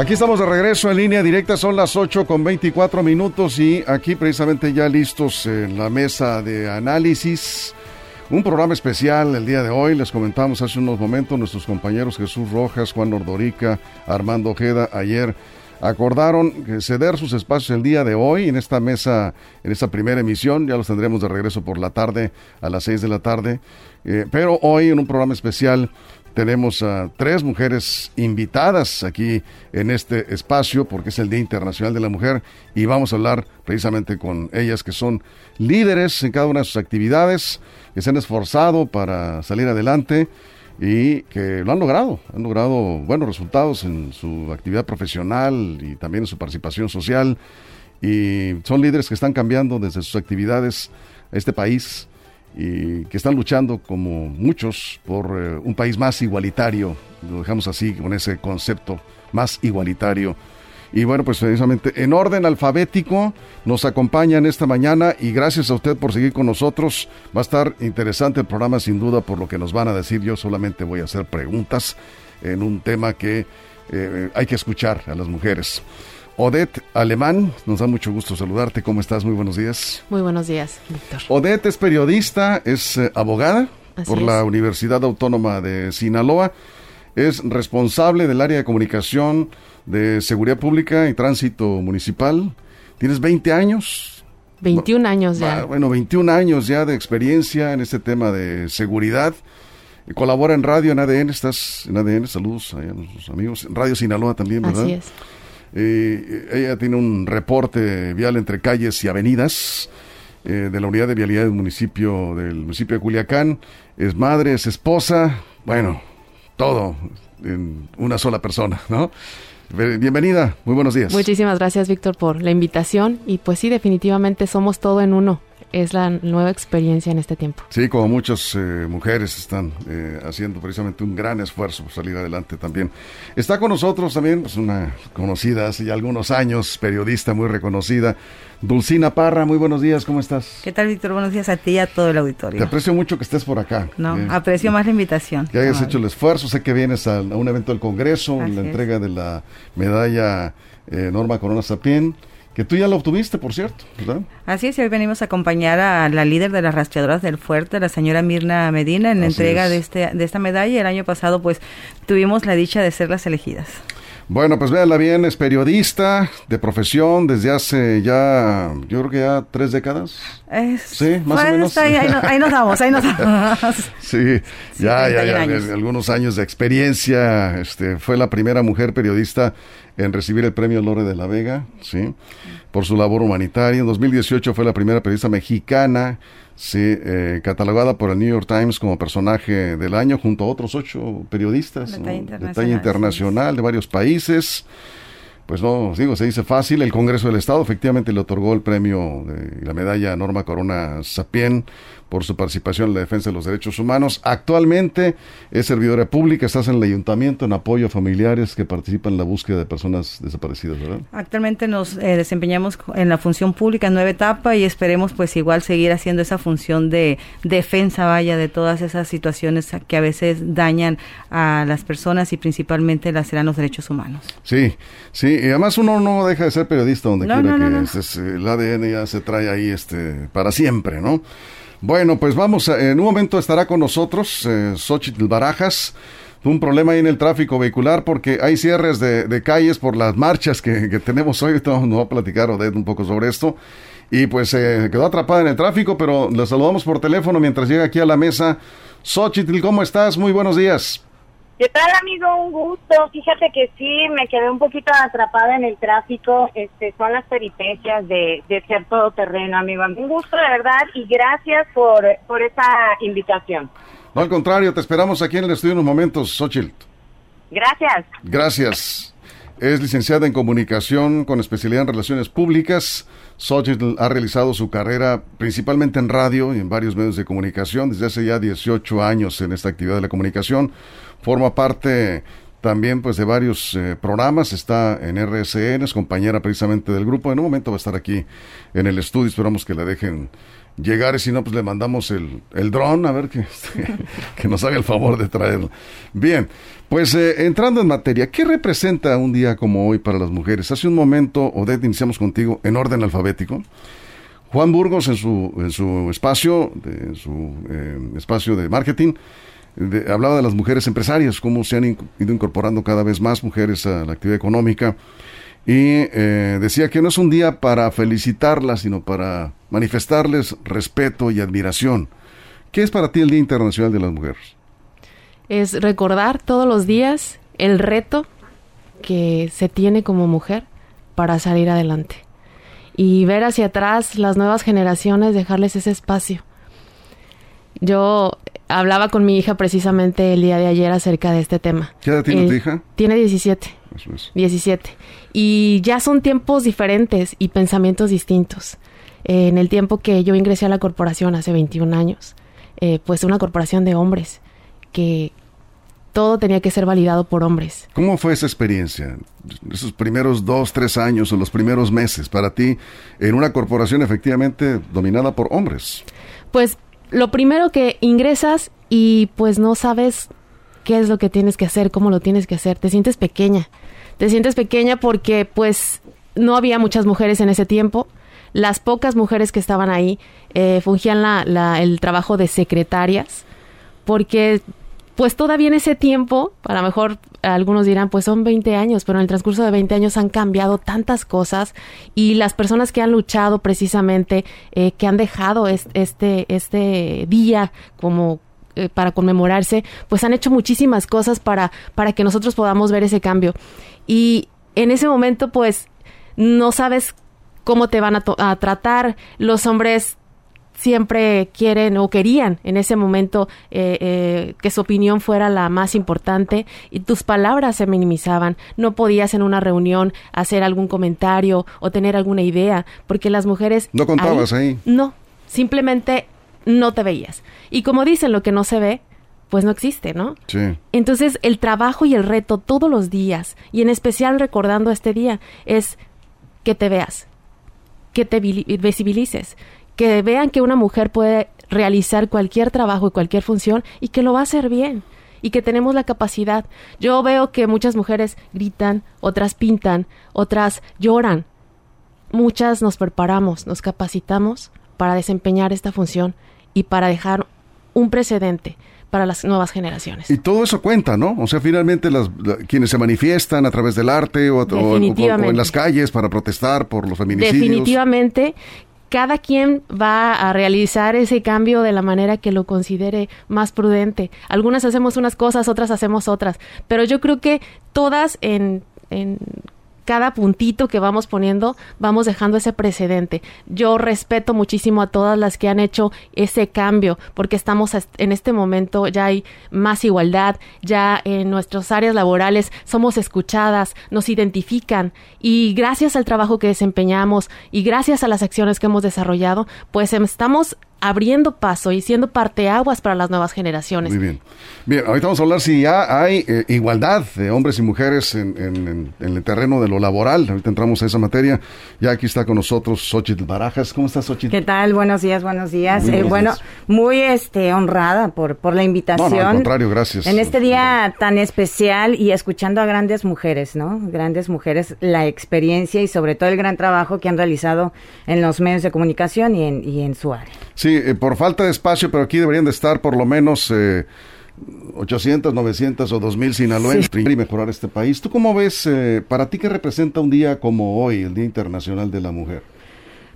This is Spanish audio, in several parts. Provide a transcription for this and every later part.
Aquí estamos de regreso en línea directa, son las 8 con 24 minutos y aquí precisamente ya listos en la mesa de análisis. Un programa especial el día de hoy, les comentamos hace unos momentos nuestros compañeros Jesús Rojas, Juan Ordorica, Armando Ojeda, ayer acordaron ceder sus espacios el día de hoy en esta mesa, en esta primera emisión, ya los tendremos de regreso por la tarde a las 6 de la tarde, eh, pero hoy en un programa especial tenemos a tres mujeres invitadas aquí en este espacio porque es el Día Internacional de la Mujer y vamos a hablar precisamente con ellas que son líderes en cada una de sus actividades, que se han esforzado para salir adelante y que lo han logrado, han logrado buenos resultados en su actividad profesional y también en su participación social y son líderes que están cambiando desde sus actividades este país y que están luchando como muchos por eh, un país más igualitario, lo dejamos así con ese concepto más igualitario. Y bueno, pues precisamente en orden alfabético nos acompañan esta mañana y gracias a usted por seguir con nosotros. Va a estar interesante el programa sin duda por lo que nos van a decir. Yo solamente voy a hacer preguntas en un tema que eh, hay que escuchar a las mujeres. Odette Alemán, nos da mucho gusto saludarte. ¿Cómo estás? Muy buenos días. Muy buenos días, Víctor. Odette es periodista, es eh, abogada por la Universidad Autónoma de Sinaloa. Es responsable del área de comunicación de seguridad pública y tránsito municipal. Tienes 20 años. 21 años ya. Bueno, 21 años ya de experiencia en este tema de seguridad. Colabora en radio, en ADN, estás en ADN, saludos a nuestros amigos. En Radio Sinaloa también, ¿verdad? Así es. Eh, ella tiene un reporte vial entre calles y avenidas eh, de la unidad de vialidad del municipio del municipio de Culiacán. Es madre, es esposa, bueno, todo en una sola persona, ¿no? Bienvenida, muy buenos días. Muchísimas gracias, Víctor, por la invitación. Y pues sí, definitivamente somos todo en uno es la nueva experiencia en este tiempo. Sí, como muchas eh, mujeres están eh, haciendo precisamente un gran esfuerzo por salir adelante también. Está con nosotros también pues, una conocida hace ya algunos años, periodista muy reconocida, Dulcina Parra. Muy buenos días, ¿cómo estás? ¿Qué tal, Víctor? Buenos días a ti y a todo el auditorio. Te aprecio mucho que estés por acá. No, aprecio más la invitación. Que hayas hecho el esfuerzo. Sé que vienes a, un evento del Congreso, la entrega de la medalla eh, Norma Corona Sapien que tú ya la obtuviste, por cierto, ¿verdad? Así es, hoy venimos a acompañar a la líder de las rastreadoras del fuerte, la señora Mirna Medina, en la entrega de, este, de esta medalla. El año pasado, pues, tuvimos la dicha de ser las elegidas. Bueno, pues véanla bien, es periodista de profesión desde hace ya, yo creo que ya tres décadas. sí, más o menos. Ahí, ahí, nos damos, ahí nos damos. sí, ya, ya, ya, algunos años de experiencia. Este, fue la primera mujer periodista en recibir el premio Lore de la Vega, sí, por su labor humanitaria. En 2018 fue la primera periodista mexicana, sí, eh, catalogada por el New York Times como personaje del año, junto a otros ocho periodistas de talla internacional de varios países. Pues no, digo, se dice fácil, el Congreso del Estado efectivamente le otorgó el premio de la medalla Norma Corona Sapien por su participación en la defensa de los derechos humanos. Actualmente es servidora pública, estás en el ayuntamiento en apoyo a familiares que participan en la búsqueda de personas desaparecidas, ¿verdad? Actualmente nos eh, desempeñamos en la función pública en nueva etapa y esperemos pues igual seguir haciendo esa función de defensa, vaya, de todas esas situaciones que a veces dañan a las personas y principalmente laceran los derechos humanos. Sí, sí, y además uno no deja de ser periodista donde quiera que el ADN ya se trae ahí este para siempre, ¿no? Bueno, pues vamos, en un momento estará con nosotros eh, Xochitl Barajas. Un problema ahí en el tráfico vehicular porque hay cierres de, calles por las marchas que, tenemos hoy. Nos va a platicar un poco sobre esto. Y pues se quedó atrapada en el tráfico, pero la saludamos por teléfono mientras llega aquí a la mesa. Xochitl, ¿cómo estás? Muy buenos días. ¿Qué tal, amigo? Un gusto. Fíjate que sí, me quedé un poquito atrapada en el tráfico. Este, son las peripecias de, de ser todoterreno, amigo. Un gusto, de verdad, y gracias por, por esa invitación. No, al contrario, te esperamos aquí en el estudio en unos momentos, Xochitl. Gracias. Gracias. Es licenciada en comunicación con especialidad en relaciones públicas. Xochitl ha realizado su carrera principalmente en radio y en varios medios de comunicación desde hace ya 18 años en esta actividad de la comunicación forma parte también pues de varios eh, programas, está en RSN, es compañera precisamente del grupo, en un momento va a estar aquí en el estudio, esperamos que la dejen llegar y si no pues le mandamos el, el dron a ver que, que nos haga el favor de traerlo. Bien, pues eh, entrando en materia, ¿qué representa un día como hoy para las mujeres? Hace un momento, Odette, iniciamos contigo en orden alfabético. Juan Burgos en su, en su espacio, en su eh, espacio de marketing, hablaba de las mujeres empresarias, cómo se han ido incorporando cada vez más mujeres a la actividad económica. Y eh, decía que no es un día para felicitarlas, sino para manifestarles respeto y admiración. ¿Qué es para ti el Día Internacional de las Mujeres? Es recordar todos los días el reto que se tiene como mujer para salir adelante. Y ver hacia atrás las nuevas generaciones, dejarles ese espacio. Yo hablaba con mi hija precisamente el día de ayer acerca de este tema. ¿Qué edad tiene tu hija? Tiene 17. Eso es. 17. Y ya son tiempos diferentes y pensamientos distintos. en el tiempo que yo ingresé a la corporación hace 21 años, eh, pues una corporación de hombres, que todo tenía que ser validado por hombres. ¿Cómo fue esa experiencia? Esos primeros dos, tres años o los primeros meses para ti en una corporación efectivamente dominada por hombres. Pues lo primero que ingresas y pues no sabes qué es lo que tienes que hacer, cómo lo tienes que hacer, te sientes pequeña. Te sientes pequeña porque pues no había muchas mujeres en ese tiempo. Las pocas mujeres que estaban ahí eh, fungían la, el trabajo de secretarias porque pues todavía en ese tiempo, a lo mejor algunos dirán, pues son 20 años, pero en el transcurso de 20 años han cambiado tantas cosas y las personas que han luchado precisamente, eh, que han dejado este, este día como eh, para conmemorarse, pues han hecho muchísimas cosas para, para que nosotros podamos ver ese cambio. Y en ese momento, pues, no sabes cómo te van a, a tratar. Los hombres siempre quieren o querían en ese momento eh, eh, que su opinión fuera la más importante y tus palabras se minimizaban. No podías en una reunión hacer algún comentario o tener alguna idea porque las mujeres... No contabas ahí. No, simplemente no te veías. Y como dicen, lo que no se ve, pues no existe, ¿no? Sí. Entonces el trabajo y el reto todos los días, y en especial recordando este día, es que te veas, que te visibilices, que vean que una mujer puede realizar cualquier trabajo y cualquier función y que lo va a hacer bien y que tenemos la capacidad. Yo veo que muchas mujeres gritan, otras pintan, otras lloran. Muchas nos preparamos, nos capacitamos para desempeñar esta función y para dejar un precedente para las nuevas generaciones. Y todo eso cuenta, ¿no? O sea, finalmente las, quienes se manifiestan a través del arte o, o, en las calles para protestar por los feminicidios. Definitivamente cada quien va a realizar ese cambio de la manera que lo considere más prudente. Algunas hacemos unas cosas, otras hacemos otras, pero yo creo que todas en, en cada puntito que vamos poniendo, vamos dejando ese precedente. Yo respeto muchísimo a todas las que han hecho ese cambio, porque estamos en este momento, ya hay más igualdad, ya en nuestras áreas laborales somos escuchadas, nos identifican y gracias al trabajo que desempeñamos y gracias a las acciones que hemos desarrollado, pues estamos abriendo paso y siendo parteaguas para las nuevas generaciones. Muy bien. Bien, ahorita vamos a hablar si ya hay eh, igualdad de hombres y mujeres en, el terreno de lo laboral. Ahorita entramos a esa materia. Ya aquí está con nosotros Xochitl Barajas. ¿Cómo estás, Xochitl? ¿Qué tal? Buenos días, buenos días. Eh, bueno, muy este honrada por, por la invitación. No, al contrario, gracias. En este día tan especial y escuchando a grandes mujeres, ¿no? Grandes mujeres, la experiencia y sobre todo el gran trabajo que han realizado en los medios de comunicación y en, y en su área. Sí, eh, por falta de espacio, pero aquí deberían de estar por lo menos eh, 800, 900 o 2000 sinaloenses y mejorar este país. ¿Tú cómo ves, eh, para ti qué representa un día como hoy, el Día Internacional de la Mujer?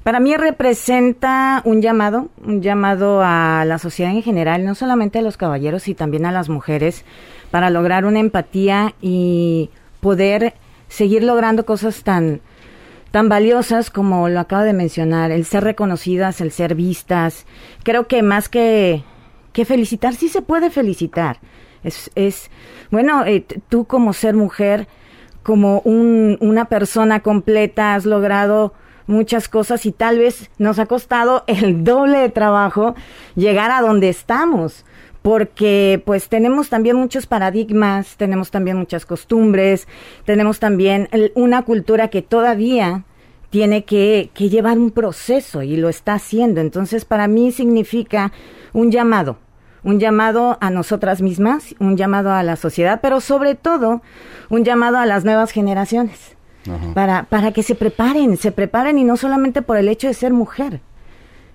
Para mí representa un llamado, un llamado a la sociedad en general, no solamente a los caballeros, y también a las mujeres, para lograr una empatía y poder seguir logrando cosas tan, tan valiosas como lo acabo de mencionar, el ser reconocidas, el ser vistas. Creo que más que, que felicitar, sí se puede felicitar. Es, es bueno, eh, tú como ser mujer, como un, una persona completa, has logrado muchas cosas y tal vez nos ha costado el doble de trabajo llegar a donde estamos porque pues tenemos también muchos paradigmas, tenemos también muchas costumbres, tenemos también una cultura que todavía tiene que, que llevar un proceso y lo está haciendo. Entonces, para mí significa un llamado, un llamado a nosotras mismas, un llamado a la sociedad, pero sobre todo un llamado a las nuevas generaciones, para, para que se preparen, se preparen y no solamente por el hecho de ser mujer,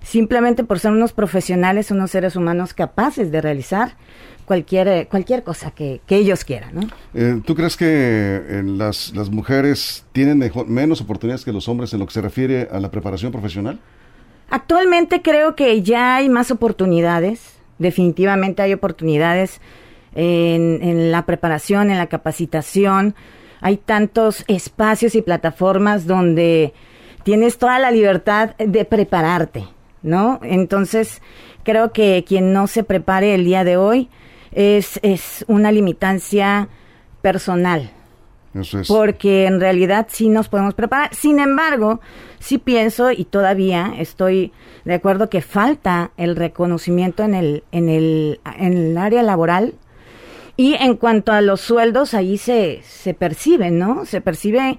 simplemente por ser unos profesionales, unos seres humanos capaces de realizar cualquier, eh, cualquier cosa que, ellos quieran. ¿no? Eh, ¿Tú crees que eh, las, las mujeres tienen menos oportunidades que los hombres en lo que se refiere a la preparación profesional? Actualmente creo que ya hay más oportunidades, definitivamente hay oportunidades en, en la preparación, en la capacitación, hay tantos espacios y plataformas donde tienes toda la libertad de prepararte. ¿No? Entonces, creo que quien no se prepare el día de hoy es, es una limitancia personal. Porque en realidad sí nos podemos preparar. Sin embargo, sí pienso y todavía estoy de acuerdo que falta el reconocimiento en el, en el, en el área laboral. Y en cuanto a los sueldos, ahí se, se percibe, ¿no? Se percibe,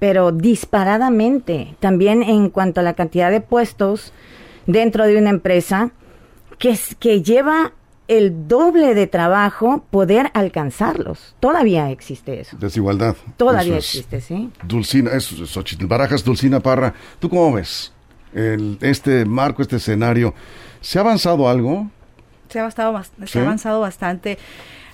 pero disparadamente. También en cuanto a la cantidad de puestos dentro de una empresa que, que lleva el doble de trabajo poder alcanzarlos. Todavía existe eso. Desigualdad. Todavía existe, sí. Dulcina, es Barajas, Dulcina Parra. ¿Tú cómo ves el, este marco, este escenario? ¿Se ha avanzado algo? Se ha avanzado, se ha avanzado bastante.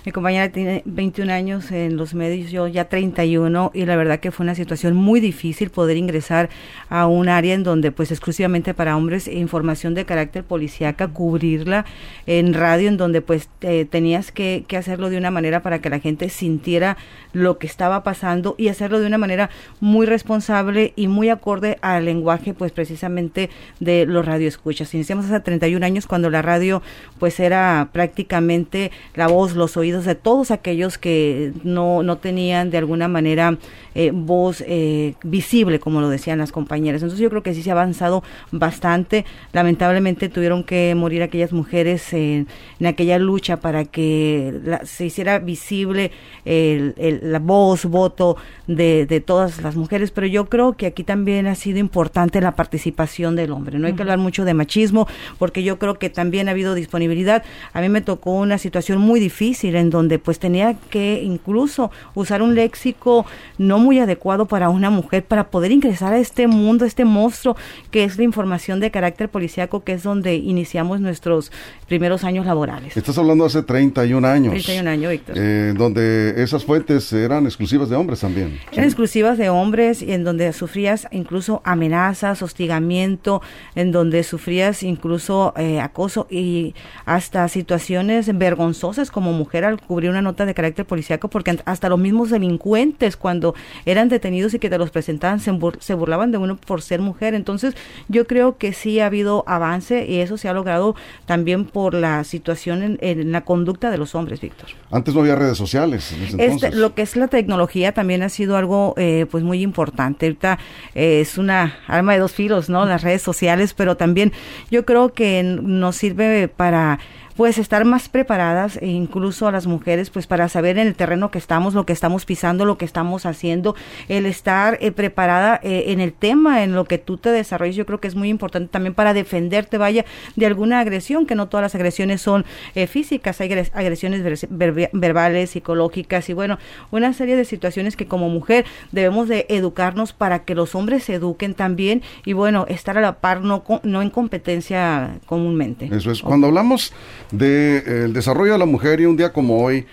Mi compañera tiene 21 años en los medios, yo ya 31 y la verdad que fue una situación muy difícil poder ingresar a un área en donde pues exclusivamente para hombres e información de carácter policíaca, cubrirla en radio en donde pues tenías que, que hacerlo de una manera para que la gente sintiera lo que estaba pasando y hacerlo de una manera muy responsable y muy acorde al lenguaje pues precisamente de los radioescuchas. Iniciamos hace 31 años cuando la radio pues era prácticamente la voz, los oídos de todos aquellos que no, no tenían de alguna manera eh, voz eh, visible, como lo decían las compañeras. Entonces yo creo que sí se ha avanzado bastante. Lamentablemente tuvieron que morir aquellas mujeres en, aquella lucha para que se hiciera visible la voz, voto de, de, todas las mujeres, pero yo creo que aquí también ha sido importante la participación del hombre. No hay que hablar mucho de machismo, porque yo creo que también ha habido disponibilidad. A mí me tocó una situación muy difícil en donde pues tenía que incluso usar un léxico no muy adecuado para una mujer para poder ingresar a este mundo, este monstruo que es la información de carácter policíaco, que es donde iniciamos nuestros primeros años laborales. Estás hablando hace 31 años. 31 años, Víctor. Eh, donde esas fuentes eran exclusivas de hombres también. Eran exclusivas de hombres y en donde sufrías incluso amenazas, hostigamiento, en donde sufrías incluso eh, acoso y hasta situaciones vergonzosas como mujer al cubrir una nota de carácter policíaco, porque hasta los mismos delincuentes cuando eran detenidos y que te los presentaban se, burlaban de uno por ser mujer. Entonces yo creo que sí ha habido avance y eso se ha logrado también por la situación en, la conducta de los hombres, Víctor. Antes no había redes sociales. Este, lo que es la tecnología también ha sido algo eh, pues muy importante. Ahorita eh, es una arma de dos filos, ¿no? Las redes sociales, pero también yo creo que nos sirve para pues estar más preparadas e incluso a las mujeres pues para saber en el terreno que estamos, lo que estamos pisando, lo que estamos haciendo, el estar eh, preparada eh, en el tema, en lo que tú te desarrolles, yo creo que es muy importante también para defenderte, vaya, de alguna agresión, que no todas las agresiones son eh, físicas, hay agresiones verbales, psicológicas y bueno, una serie de situaciones que como mujer debemos de educarnos para que los hombres se eduquen también y bueno, estar a la par, no, no en competencia comúnmente. Eso es, cuando hablamos del desarrollo de la mujer y un día como hoy,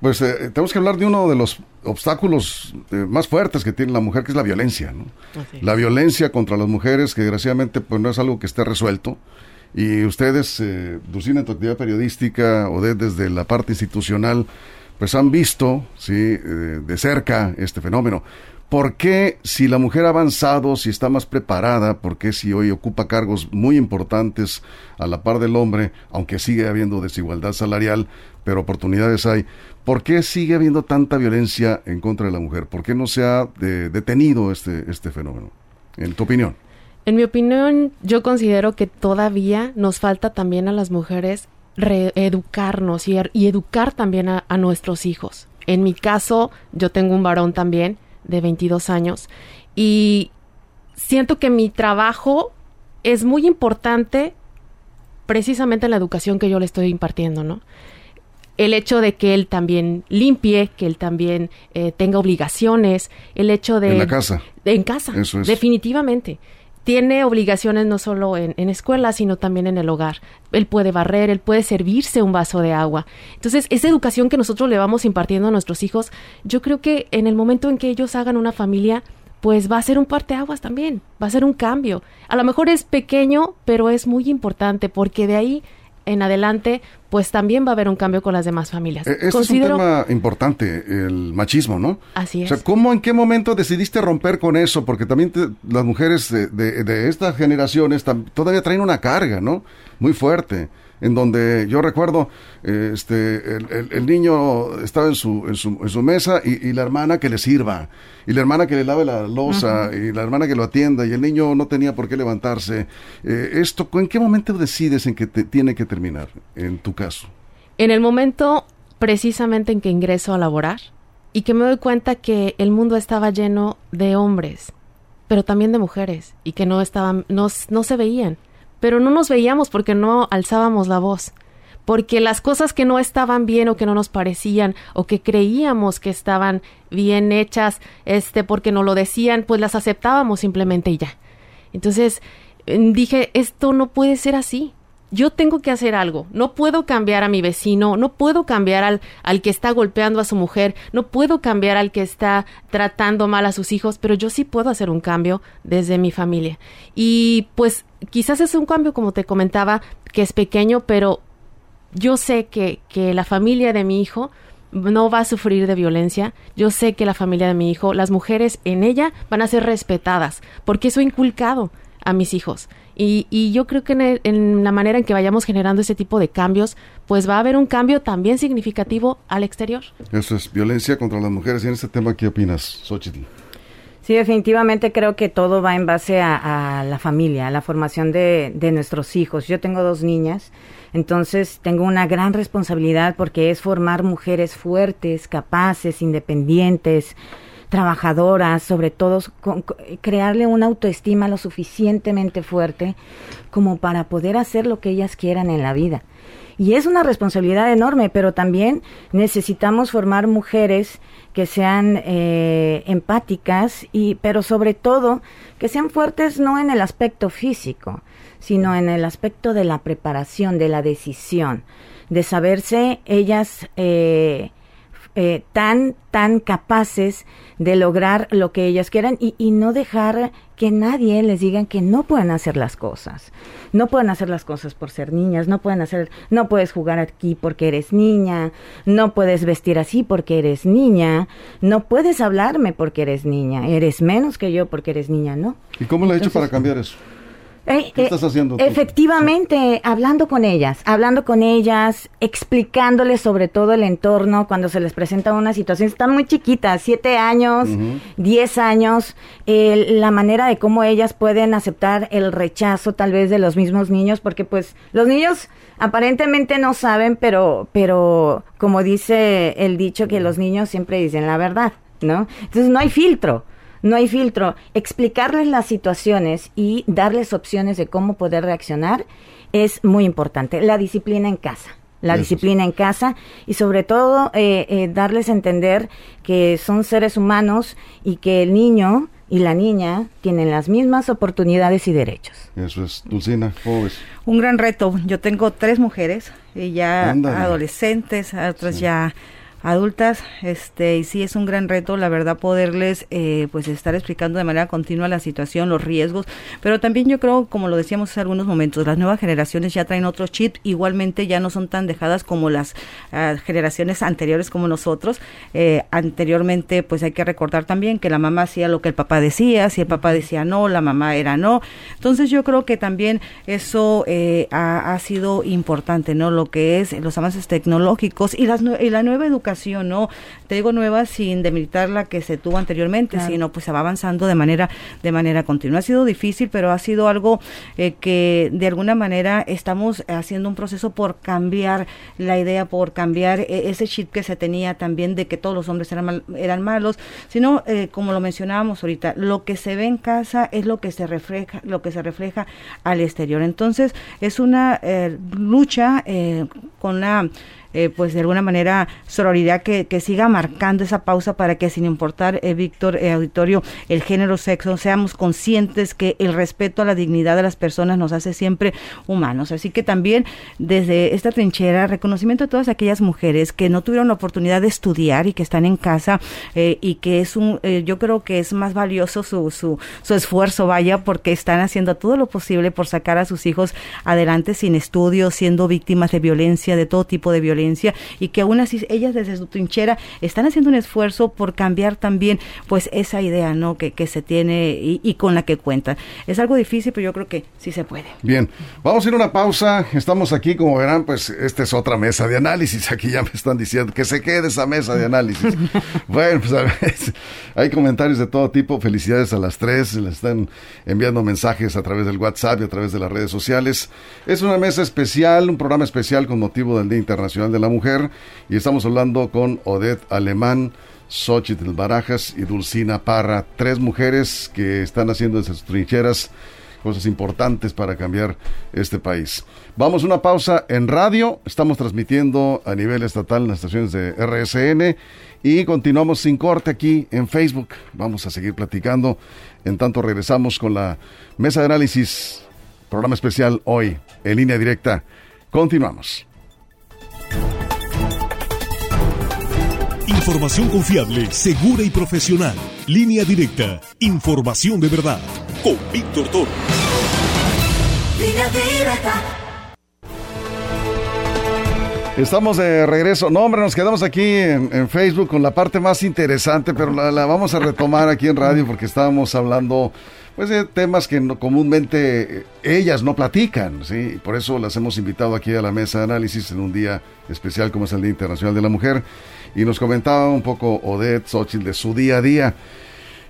pues eh, tenemos que hablar de uno de los obstáculos eh, más fuertes que tiene la mujer, que es la violencia. ¿no? La violencia contra las mujeres, que desgraciadamente pues, no es algo que esté resuelto. Y ustedes, eh, Dulcina, en tu actividad periodística o desde la parte institucional, pues han visto ¿sí? Eh, de cerca este fenómeno. ¿Por qué si la mujer ha avanzado, si está más preparada, por qué si hoy ocupa cargos muy importantes a la par del hombre, aunque sigue habiendo desigualdad salarial, pero oportunidades hay, ¿por qué sigue habiendo tanta violencia en contra de la mujer? ¿Por qué no se ha detenido este, este fenómeno? En tu opinión. En mi opinión, yo considero que todavía nos falta también a las mujeres reeducarnos y, y educar también a nuestros hijos. En mi caso, yo tengo un varón también de 22 años y siento que mi trabajo es muy importante precisamente en la educación que yo le estoy impartiendo, ¿no? El hecho de que él también limpie, que él también eh, tenga obligaciones, el hecho de... En la casa. en casa, Eso es. definitivamente tiene obligaciones no solo en, en, escuela, sino también en el hogar. Él puede barrer, él puede servirse un vaso de agua. Entonces, esa educación que nosotros le vamos impartiendo a nuestros hijos, yo creo que en el momento en que ellos hagan una familia, pues va a ser un parteaguas también, va a ser un cambio. A lo mejor es pequeño, pero es muy importante porque de ahí en adelante, pues también va a haber un cambio con las demás familias. E-, este es un tema importante, el machismo, ¿no? Así es. O sea, ¿cómo, en qué momento decidiste romper con eso? Porque también las mujeres de, de estas generaciones todavía traen una carga, ¿no? Muy fuerte en donde yo recuerdo, eh, este, el, niño estaba en su, en su, en su mesa y, la hermana que le sirva, y la hermana que le lave la losa, y la hermana que lo atienda, y el niño no tenía por qué levantarse. Eh, esto, ¿En qué momento decides en que te, tiene que terminar, en tu caso? En el momento precisamente en que ingreso a laborar y que me doy cuenta que el mundo estaba lleno de hombres, pero también de mujeres, y que no estaban, no, no se veían pero no nos veíamos porque no alzábamos la voz, porque las cosas que no estaban bien o que no nos parecían o que creíamos que estaban bien hechas, este, porque no lo decían, pues las aceptábamos simplemente y ya. Entonces dije, esto no puede ser así yo tengo que hacer algo. No puedo cambiar a mi vecino, no puedo cambiar al, al que está golpeando a su mujer, no puedo cambiar al que está tratando mal a sus hijos, pero yo sí puedo hacer un cambio desde mi familia. Y pues quizás es un cambio, como te comentaba, que es pequeño, pero yo sé que, que la familia de mi hijo no va a sufrir de violencia. Yo sé que la familia de mi hijo, las mujeres en ella van a ser respetadas, porque eso inculcado a mis hijos. Y, y yo creo que en, la manera en que vayamos generando ese tipo de cambios, pues va a haber un cambio también significativo al exterior. Eso es violencia contra las mujeres. Y en este tema, ¿qué opinas, Xochitl? Sí, definitivamente creo que todo va en base a, la familia, a la formación de, de, nuestros hijos. Yo tengo dos niñas, entonces tengo una gran responsabilidad porque es formar mujeres fuertes, capaces, independientes, trabajadoras, sobre todo crearle una autoestima lo suficientemente fuerte como para poder hacer lo que ellas quieran en la vida. Y es una responsabilidad enorme, pero también necesitamos formar mujeres que sean eh, empáticas y, pero sobre todo que sean fuertes no en el aspecto físico, sino en el aspecto de la preparación, de la decisión, de saberse ellas eh, eh, tan, tan capaces de lograr lo que ellas quieran y, y, no dejar que nadie les diga que no pueden hacer las cosas. No pueden hacer las cosas por ser niñas, no pueden hacer, no puedes jugar aquí porque eres niña, no puedes vestir así porque eres niña, no puedes hablarme porque eres niña, eres menos que yo porque eres niña, ¿no? ¿Y cómo lo ha hecho para cambiar eso? Eh, ¿Qué estás haciendo? Efectivamente, hablando con ellas, hablando con ellas, explicándoles sobre todo el entorno cuando se les presenta una situación. Están muy chiquitas, siete años, diez años, la manera de cómo ellas pueden aceptar el rechazo tal vez de los mismos niños, porque pues los niños aparentemente no saben, pero, pero como dice el dicho que los niños siempre dicen la verdad, ¿no? Entonces no hay filtro no hay filtro. Explicarles las situaciones y darles opciones de cómo poder reaccionar es muy importante. La disciplina en casa. La disciplina en casa y sobre todo eh, eh, darles a entender que son seres humanos y que el niño y la niña tienen las mismas oportunidades y derechos. Eso es, Dulcina, ¿cómo Un gran reto. Yo tengo tres mujeres, ya adolescentes, otras ya adultas, este, y sí es un gran reto, la verdad, poderles eh, pues estar explicando de manera continua la situación, los riesgos, pero también yo creo, como lo decíamos hace algunos momentos, las nuevas generaciones ya traen otro chip, igualmente ya no son tan dejadas como las ah, generaciones anteriores como nosotros. Eh, anteriormente, pues hay que recordar también que la mamá hacía lo que el papá decía, si el papá decía no, la mamá era no. Entonces yo creo que también eso eh, ha, sido importante, ¿no? Lo que es los avances tecnológicos y, las, y la nueva educación, ¿no? Te digo nueva sin demilitar la que se tuvo anteriormente, sino pues se va avanzando de manera, de manera continua. Ha sido difícil, pero ha sido algo eh, que de alguna manera estamos haciendo un proceso por cambiar la idea, por cambiar eh, ese chip que se tenía también de que todos los hombres eran, eran malos, sino eh, como lo mencionábamos ahorita, lo que se ve en casa es lo que se refleja, lo que se refleja al exterior. Entonces es una lucha con la eh, pues de alguna manera sororidad que, que, siga marcando esa pausa para que sin importar, eh, Víctor, eh, auditorio, el género, sexo, seamos conscientes que el respeto a la dignidad de las personas nos hace siempre humanos. Así que también desde esta trinchera, reconocimiento a todas aquellas mujeres que no tuvieron la oportunidad de estudiar y que están en casa y que es un, yo creo que es más valioso su, su, su esfuerzo, vaya, porque están haciendo todo lo posible por sacar a sus hijos adelante sin estudios, siendo víctimas de violencia, de todo tipo de violencia y que aún así ellas desde su trinchera están haciendo un esfuerzo por cambiar también pues esa idea no que, que se tiene y, con la que cuentan. Es algo difícil, pero yo creo que sí se puede. Bien, vamos a ir a una pausa. Estamos aquí, como verán, pues esta es otra mesa de análisis. Aquí ya me están diciendo que se quede esa mesa de análisis. bueno, pues a ver, hay comentarios de todo tipo. Felicidades a las tres. Les están enviando mensajes a través del WhatsApp y a través de las redes sociales. Es una mesa especial, un programa especial con motivo del Día Internacional de la Mujer y estamos hablando con Odette Alemán, Xochitl Barajas y Dulcina Parra, tres mujeres que están haciendo desde sus trincheras cosas importantes para cambiar este país. Vamos a una pausa en radio, estamos transmitiendo a nivel estatal en las estaciones de RSN y continuamos sin corte aquí en Facebook. Vamos a seguir platicando. En tanto regresamos con la mesa de análisis, programa especial hoy en línea directa. Continuamos. Información confiable, segura y profesional. Línea directa. Información de verdad. Con Víctor Toro. Estamos de regreso. No, hombre, nos quedamos aquí en, Facebook con la parte más interesante, pero la, vamos a retomar aquí en radio porque estábamos hablando pues de temas que comúnmente ellas no platican, ¿sí? Por eso las hemos invitado aquí a la mesa de análisis en un día especial como es el Día Internacional de la Mujer y nos comentaba un poco Odette Xochitl de su día a día.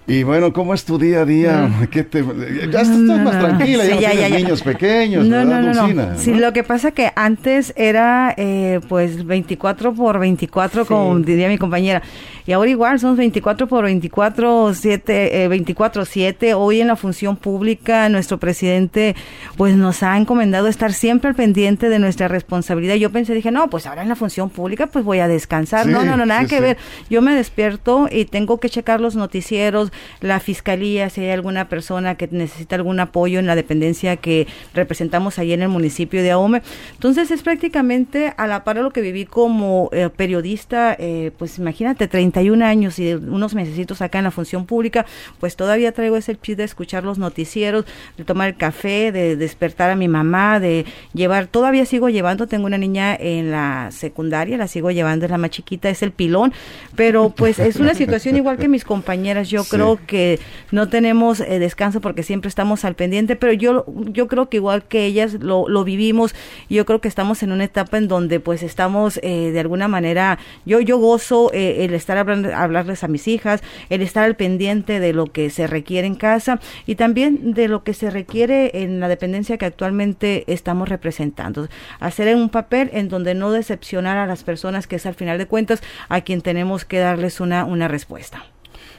Y bueno, ¿cómo es tu día a día? ¿Qué te, ya estás más tranquila, ya, no tienes niños pequeños, no, no, no, no. Sí, lo que pasa que antes era eh, pues 24 por 24, como diría mi compañera. Y ahora igual son 24 por 24, 7, 24, 7. Hoy en la función pública nuestro presidente pues nos ha encomendado estar siempre al pendiente de nuestra responsabilidad. Yo pensé, dije, no, pues ahora en la función pública pues voy a descansar. no, no, no, nada que ver. Yo me despierto y tengo que checar los noticieros, la fiscalía, si hay alguna persona que necesita algún apoyo en la dependencia que representamos ahí en el municipio de Ahome. Entonces es prácticamente a la par de lo que viví como eh, periodista, eh, pues imagínate, 30 años y unos mesecitos acá en la función pública, pues todavía traigo ese chip de escuchar los noticieros, de tomar el café, de despertar a mi mamá, de llevar, todavía sigo llevando, tengo una niña en la secundaria, la sigo llevando, es la más chiquita, es el pilón, pero pues es una situación igual que mis compañeras, yo creo que no tenemos eh, descanso porque siempre estamos al pendiente, pero yo, yo creo que igual que ellas lo, lo vivimos, yo creo que estamos en una etapa en donde pues estamos eh, de alguna manera, yo, yo gozo eh, el estar hablarles a mis hijas, el estar al pendiente de lo que se requiere en casa y también de lo que se requiere en la dependencia que actualmente estamos representando. Hacer un papel en donde no decepcionar a las personas, que es al final de cuentas a quien tenemos que darles una, una respuesta.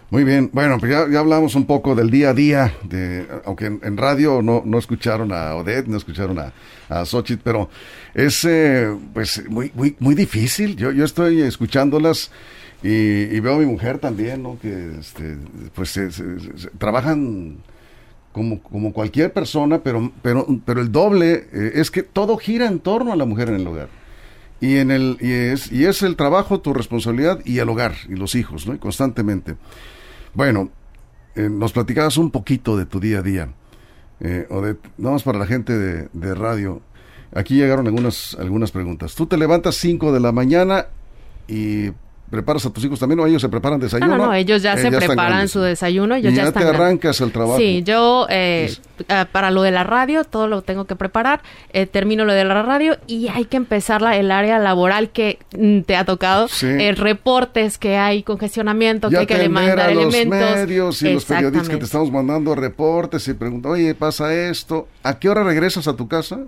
Muy bien, bueno, pues ya, hablamos un poco del día a día, de, aunque en, radio no, no, escucharon a Odette, no escucharon a, a Xochitl, pero es eh, pues muy, muy, muy difícil. Yo, yo estoy escuchándolas y, veo a mi mujer también, ¿no? Que este, pues trabajan como, como cualquier persona, pero, pero, pero el doble eh, es que todo gira en torno a la mujer en el hogar. Y, en el, y, es, y es el trabajo, tu responsabilidad y el hogar y los hijos, ¿no? Y constantemente. Bueno, eh, nos platicabas un poquito de tu día a día, eh, o de, vamos para la gente de, de radio. Aquí llegaron algunas, algunas preguntas. Tú te levantas 5 de la mañana y preparas a tus hijos también o ellos se preparan desayuno? Ah, no, no, ellos ya se preparan su desayuno, ellos y ya, ya están te arrancas el trabajo. Sí, yo eh, eh, para lo de la radio todo lo tengo que preparar, eh, termino lo de la radio y hay que empezar la, el área laboral que mm, te ha tocado, Sí. eh, reportes que hay, congestionamiento, que hay que demandar los elementos. medios y los periodistas que te estamos mandando reportes y preguntan, oye, pasa esto. ¿A qué hora regresas a tu casa?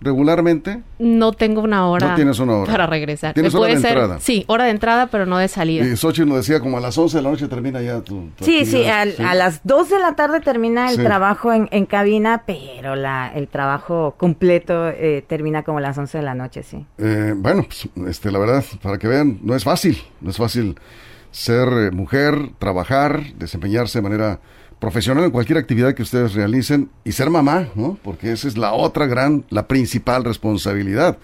¿Regularmente? No tengo una hora, No tienes una hora. para regresar. ¿Tienes hora de ser, entrada? Sí, hora de entrada, pero no de salida. Y Xochitl nos decía, como a las 11 de la noche termina ya tu, tu Sí, sí, al- Sí. a las 2 de la tarde termina el Sí. trabajo en, en cabina, pero la, el trabajo completo eh, termina como a las 11 de la noche, sí. Eh, bueno, pues, este, la verdad, para que vean, no es fácil, no es fácil ser eh, mujer, trabajar, desempeñarse de manera profesional en cualquier actividad que ustedes realicen y ser mamá, ¿no? Porque esa es la otra gran, la principal responsabilidad.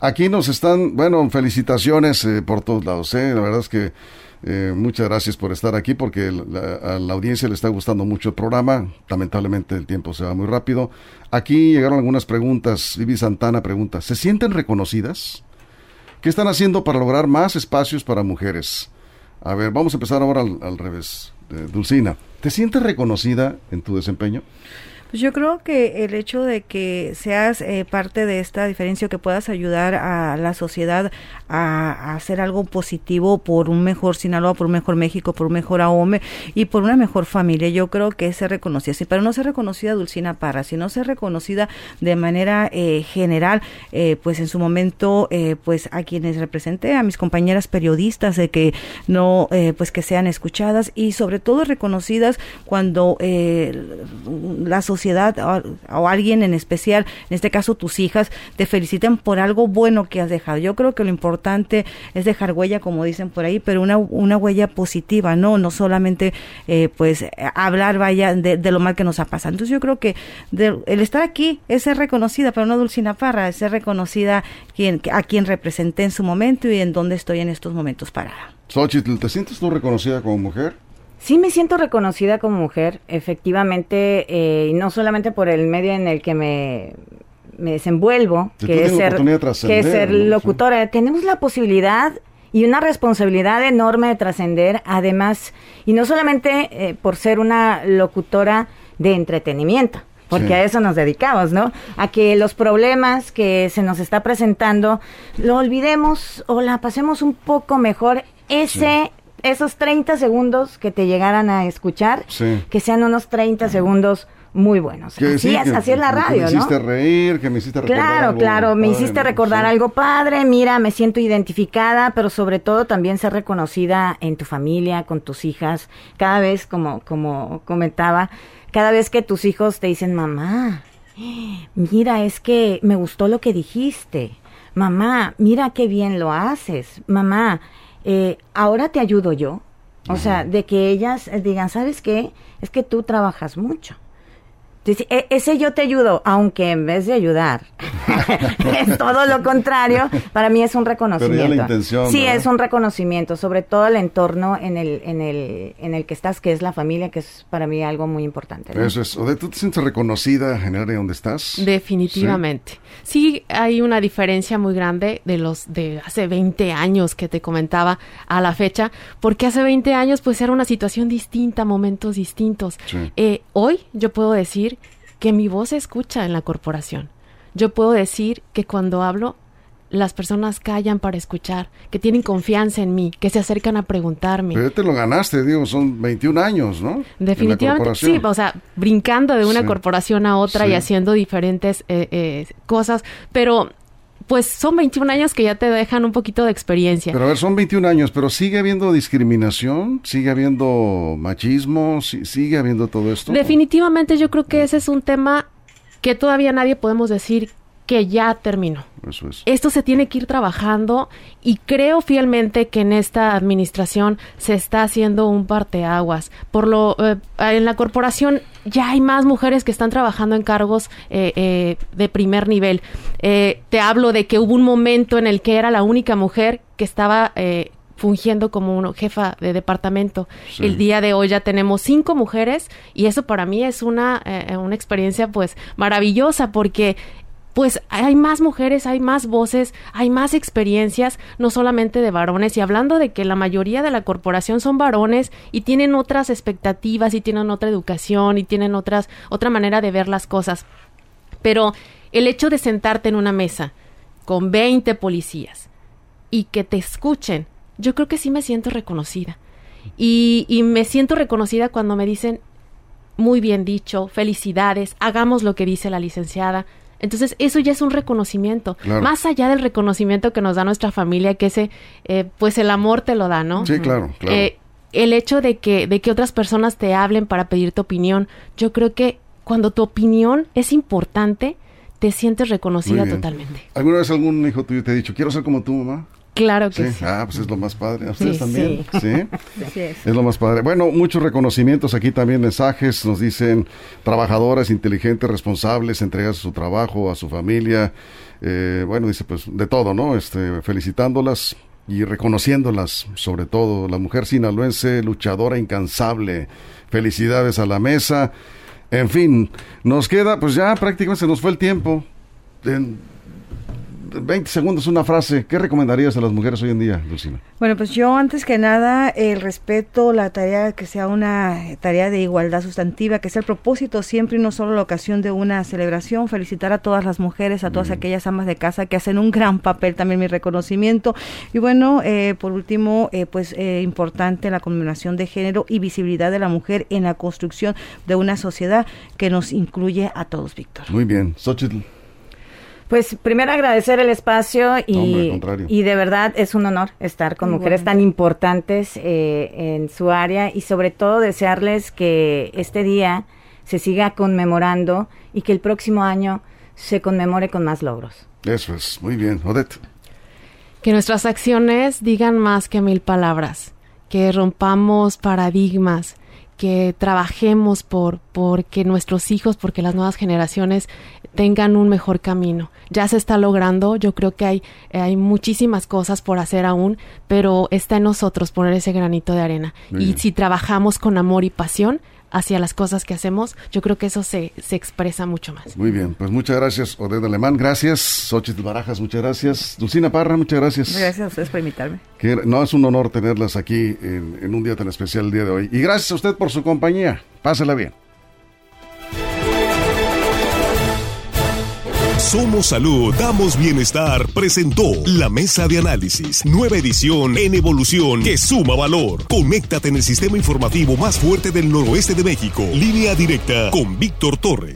Aquí nos están, bueno, felicitaciones eh, por todos lados, ¿eh? La verdad es que muchas gracias por estar aquí porque a la audiencia le está gustando mucho el programa. Lamentablemente el tiempo se va muy rápido. Aquí llegaron algunas preguntas. Vivi Santana pregunta, ¿se sienten reconocidas? ¿Qué están haciendo para lograr más espacios para mujeres? A ver, vamos a empezar ahora al, al revés. Eh, Dulcina, ¿te sientes reconocida en tu desempeño? Pues yo creo que el hecho de que seas eh, parte de esta diferencia, que puedas ayudar a la sociedad a, hacer algo positivo por un mejor Sinaloa, por un mejor México, por un mejor AOME y por una mejor familia, yo creo que ser reconocida. Sí, pero no ser reconocida Dulcina Parra, sino ser reconocida de manera eh, general, eh, pues en su momento, eh, pues a quienes representé, a mis compañeras periodistas, de que no, eh, pues que sean escuchadas y sobre todo reconocidas cuando eh, la sociedad o, alguien en especial, en este caso tus hijas, te feliciten por algo bueno que has dejado. Yo creo que lo importante es dejar huella, como dicen por ahí, pero una, una huella positiva, no, no solamente eh, pues hablar vaya de, de lo mal que nos ha pasado. Entonces yo creo que de- el estar aquí es ser reconocida, pero no Dulcina Parra, es ser reconocida quien, a quien representé en su momento y en donde estoy en estos momentos parada. Xochitl, ¿te sientes tú reconocida como mujer? Sí me siento reconocida como mujer, efectivamente, eh, y no solamente por el medio en el que me, me desenvuelvo, Que es, ser, de que es ser locutora. Tenemos la posibilidad y una responsabilidad enorme de trascender, además, y no solamente eh, por ser una locutora de entretenimiento, porque Sí. a eso nos dedicamos, ¿no? A que los problemas que se nos está presentando lo olvidemos o la pasemos un poco mejor. Ese, esos 30 segundos que te llegaran a escuchar, Sí. que sean unos 30 segundos muy buenos. Que Así sí, es, que- así es la que radio, me ¿no? hiciste reír, que me hiciste recordar Claro, algo claro, me hiciste recordar Sí. algo padre, mira, me siento identificada, pero sobre todo también ser reconocida en tu familia, con tus hijas, cada vez, como, como comentaba, cada vez que tus hijos te dicen, mamá, mira, es que me gustó lo que dijiste, mamá, mira qué bien lo haces, mamá, eh, ahora te ayudo yo. O sea, de que ellas eh, digan, ¿sabes qué? Es que tú trabajas mucho. Entonces, e- ese yo te ayudo, aunque en vez de ayudar, es todo lo contrario, para mí es un reconocimiento. intención, sí, es un reconocimiento, sobre todo el entorno en el, en el, en el que estás, que es la familia, que es para mí algo muy importante. ¿no? Eso es. Odette, ¿tú te sientes reconocida en el área donde estás? Definitivamente. Sí. hay una diferencia muy grande de los de hace 20 años que te comentaba a la fecha, porque hace 20 años pues era una situación distinta, momentos distintos. Sí. Eh, hoy yo puedo decir que mi voz se escucha en la corporación. Yo puedo decir que cuando hablo las personas callan para escuchar, que tienen confianza en mí, que se acercan a preguntarme. Pero te lo ganaste, digo, son 21 años, ¿no? Definitivamente, sí, o sea, brincando de una Sí. corporación a otra Sí. y haciendo diferentes eh, eh, cosas, pero pues son 21 años que ya te dejan un poquito de experiencia. Pero a ver, son 21 años, pero sigue habiendo discriminación, sigue habiendo machismo, sigue habiendo todo esto. Definitivamente yo creo que ese es un tema que todavía nadie podemos decir que ya terminó. Eso es. Esto se tiene que ir trabajando y creo fielmente que en esta administración se está haciendo un parteaguas. Por lo eh, en la corporación ya hay más mujeres que están trabajando en cargos eh, eh, de primer nivel. te hablo de que hubo un momento en el que era la única mujer que estaba fungiendo como una jefa de departamento. El día de hoy ya tenemos cinco mujeres y eso para mí es una, una experiencia pues maravillosa porque pues hay más mujeres, hay más voces, hay más experiencias, no solamente de varones. Y hablando de que la mayoría de la corporación son varones y tienen otras expectativas y tienen otra educación y tienen otras, otra manera de ver las cosas. Pero el hecho de sentarte en una mesa con 20 policías y que te escuchen, yo creo que sí me siento reconocida. Y, y me siento reconocida cuando me dicen, muy bien dicho, felicidades, hagamos lo que dice la licenciada, entonces, eso ya es un reconocimiento. Más allá del reconocimiento que nos da nuestra familia, que ese, eh, pues el amor te lo da, ¿no? Sí, claro, claro. Eh, el hecho de que, de que otras personas te hablen para pedir tu opinión, yo creo que cuando tu opinión es importante, te sientes reconocida totalmente. ¿Alguna vez algún hijo tuyo te ha dicho, quiero ser como tu mamá? Claro que sí. Ah, pues es lo más padre. ¿A ustedes también? Sí. es. lo más padre. Bueno, muchos reconocimientos aquí también, mensajes. Nos dicen trabajadoras, inteligentes, responsables, entregas a su trabajo, a su familia. Eh, bueno, dice pues de todo, ¿no? Este, felicitándolas y reconociéndolas, sobre todo. La mujer sinaloense, luchadora incansable. Felicidades a la mesa. En fin, nos queda, pues ya prácticamente se nos fue el tiempo. 20 segundos, una frase. ¿Qué recomendarías a las mujeres hoy en día, Lucina? Bueno, pues yo antes que nada, el respeto, la tarea que sea una tarea de igualdad sustantiva, que sea el propósito siempre y no solo la ocasión de una celebración. Felicitar a todas las mujeres, a todas aquellas amas de casa que hacen un gran papel, también mi reconocimiento. Y bueno, eh, por último, eh, pues eh, importante la conmemoración de género y visibilidad de la mujer en la construcción de una sociedad que nos incluye a todos, Víctor. Muy bien. Xochitl. Pues primero agradecer el espacio y, y de verdad es un honor estar con mujeres tan importantes eh, en su área y sobre todo desearles que este día se siga conmemorando y que el próximo año se conmemore con más logros. Eso es, muy bien. Odette. Que nuestras acciones digan más que mil palabras, que rompamos paradigmas, que trabajemos por porque nuestros hijos, porque las nuevas generaciones tengan un mejor camino. Ya se está logrando, yo creo que hay, hay muchísimas cosas por hacer aún, pero está en nosotros poner ese granito de arena. y si trabajamos con amor y pasión, hacia las cosas que hacemos, yo creo que eso se, se expresa mucho más. Muy bien, pues muchas gracias, Oded Alemán, gracias, Xochitl Barajas, muchas gracias, Dulcina Parra, muchas gracias. Gracias a ustedes por invitarme. Que no es un honor tenerlas aquí en, en un día tan especial el día de hoy. Y gracias a usted por su compañía. Pásela bien. Somos Salud, damos bienestar, presentó la mesa de análisis, nueva edición en evolución que suma valor. Conéctate en el sistema informativo más fuerte del noroeste de México, línea directa con Víctor Torres.